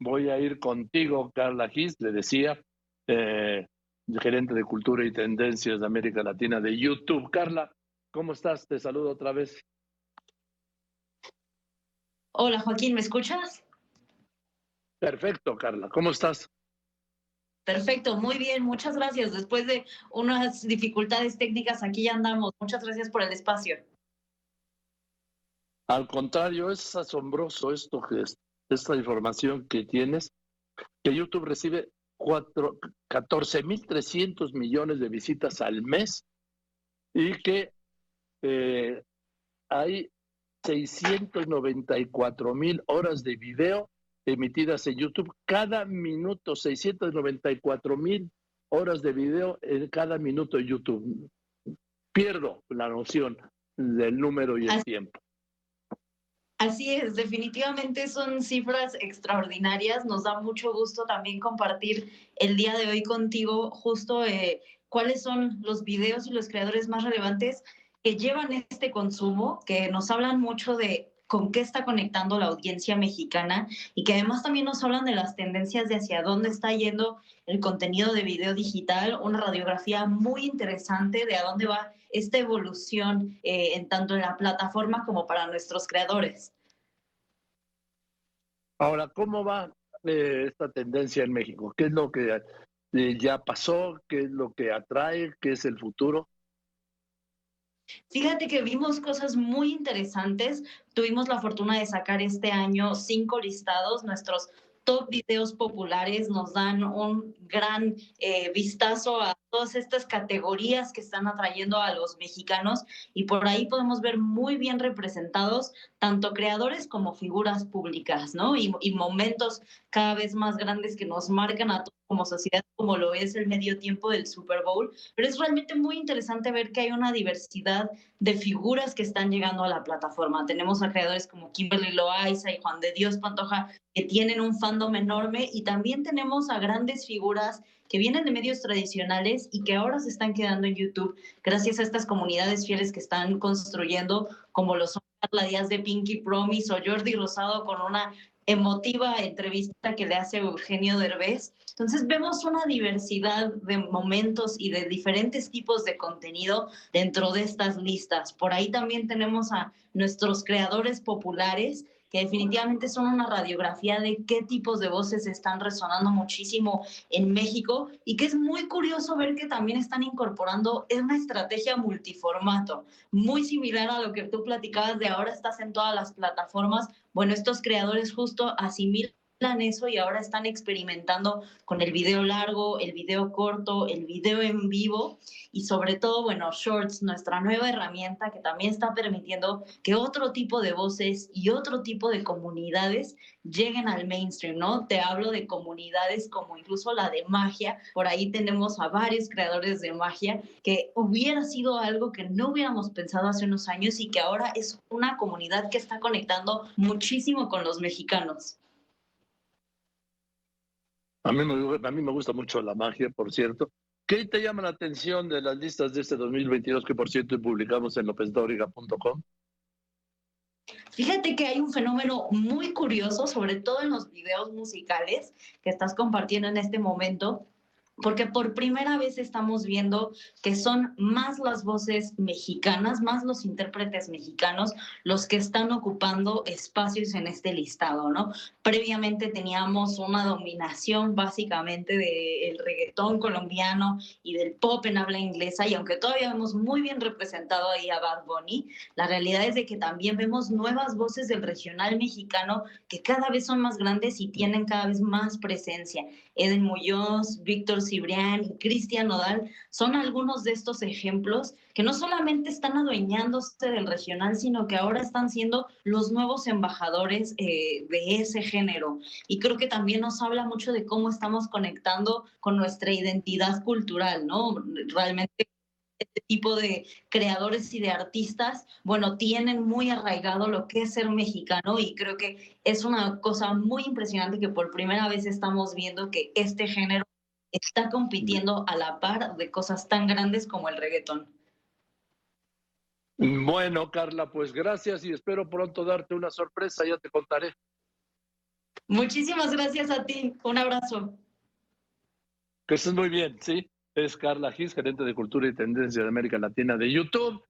voy a ir contigo, Carla Gis, le decía, eh, gerente de Cultura y Tendencias de América Latina de YouTube. Carla, ¿cómo estás? Te saludo otra vez. Hola Joaquín, ¿me escuchas? Perfecto, Carla. ¿Cómo estás? Perfecto, muy bien, muchas gracias. Después de unas dificultades técnicas, aquí ya andamos. Muchas gracias por el espacio. Al contrario, es asombroso esto que es, esta información que tienes, que YouTube recibe 14.300 millones de visitas al mes y que eh, hay 694 mil horas de video emitidas en YouTube cada minuto, 694 mil horas de video en cada minuto de YouTube. Pierdo la noción del número y el tiempo. Así es, definitivamente son cifras extraordinarias. Nos da mucho gusto también compartir el día de hoy contigo justo eh, cuáles son los videos y los creadores más relevantes que llevan este consumo, que nos hablan mucho de con qué está conectando la audiencia mexicana y que además también nos hablan de las tendencias de hacia dónde está yendo el contenido de video digital, una radiografía muy interesante de a dónde va esta evolución eh, en tanto en la plataforma como para nuestros creadores. Ahora, ¿cómo va eh, esta tendencia en México? ¿Qué es lo que eh, ya pasó? ¿Qué es lo que atrae? ¿Qué es el futuro? Fíjate que vimos cosas muy interesantes. Tuvimos la fortuna de sacar este año cinco listados, nuestros top videos populares nos dan un gran eh, vistazo a todas estas categorías que están atrayendo a los mexicanos y por ahí podemos ver muy bien representados tanto creadores como figuras públicas, ¿no? Y, momentos cada vez más grandes que nos marcan a todos como sociedad, como lo es el medio tiempo del Super Bowl, pero es realmente muy interesante ver que hay una diversidad de figuras que están llegando a la plataforma. Tenemos a creadores como Kimberly Loaiza y Juan de Dios Pantoja, que tienen un fandom enorme, y también tenemos a grandes figuras que vienen de medios tradicionales y que ahora se están quedando en YouTube gracias a estas comunidades fieles que están construyendo, como lo son Carla Díaz de Pinky Promise o Jordi Rosado con una emotiva entrevista que le hace Eugenio Derbez. Entonces vemos una diversidad de momentos y de diferentes tipos de contenido dentro de estas listas. Por ahí también tenemos a nuestros creadores populares que definitivamente son una radiografía de qué tipos de voces están resonando muchísimo en México y que es muy curioso ver que también están incorporando una estrategia multiformato, muy similar a lo que tú platicabas de ahora estás en todas las plataformas. Bueno, estos creadores justo asimilan eso y ahora están experimentando con el video largo, el video corto, el video en vivo y sobre todo, bueno, Shorts, nuestra nueva herramienta que también está permitiendo que otro tipo de voces y otro tipo de comunidades lleguen al mainstream, ¿no? Te hablo de comunidades como incluso la de magia, por ahí tenemos a varios creadores de magia que hubiera sido algo que no hubiéramos pensado hace unos años y que ahora es una comunidad que está conectando muchísimo con los mexicanos. A mí, me, gusta mucho la magia, por cierto. ¿Qué te llama la atención de las listas de este 2022 que, por cierto, publicamos en lopesdoriga.com? Fíjate que hay un fenómeno muy curioso, sobre todo en los videos musicales que estás compartiendo en este momento, porque por primera vez estamos viendo que son más las voces mexicanas, más los intérpretes mexicanos los que están ocupando espacios en este listado, ¿no? Previamente teníamos una dominación básicamente del reggaetón colombiano y del pop en habla inglesa y aunque todavía vemos muy bien representado ahí a Bad Bunny, la realidad es de que también vemos nuevas voces del regional mexicano que cada vez son más grandes y tienen cada vez más presencia. Eden Muñoz, Víctor Cibrián Cristian Nodal son algunos de estos ejemplos que no solamente están adueñándose del regional, sino que ahora están siendo los nuevos embajadores eh, de ese género. Y creo que también nos habla mucho de cómo estamos conectando con nuestra identidad cultural, ¿no? Realmente este tipo de creadores y de artistas, bueno, tienen muy arraigado lo que es ser mexicano y creo que es una cosa muy impresionante que por primera vez estamos viendo que este género está compitiendo a la par de cosas tan grandes como el reggaetón. Bueno, Carla, pues gracias y espero pronto darte una sorpresa, ya te contaré. Muchísimas gracias a ti. Un abrazo. Que estés muy bien, sí. Es Carla Gis, gerente de Cultura y Tendencia de América Latina de YouTube.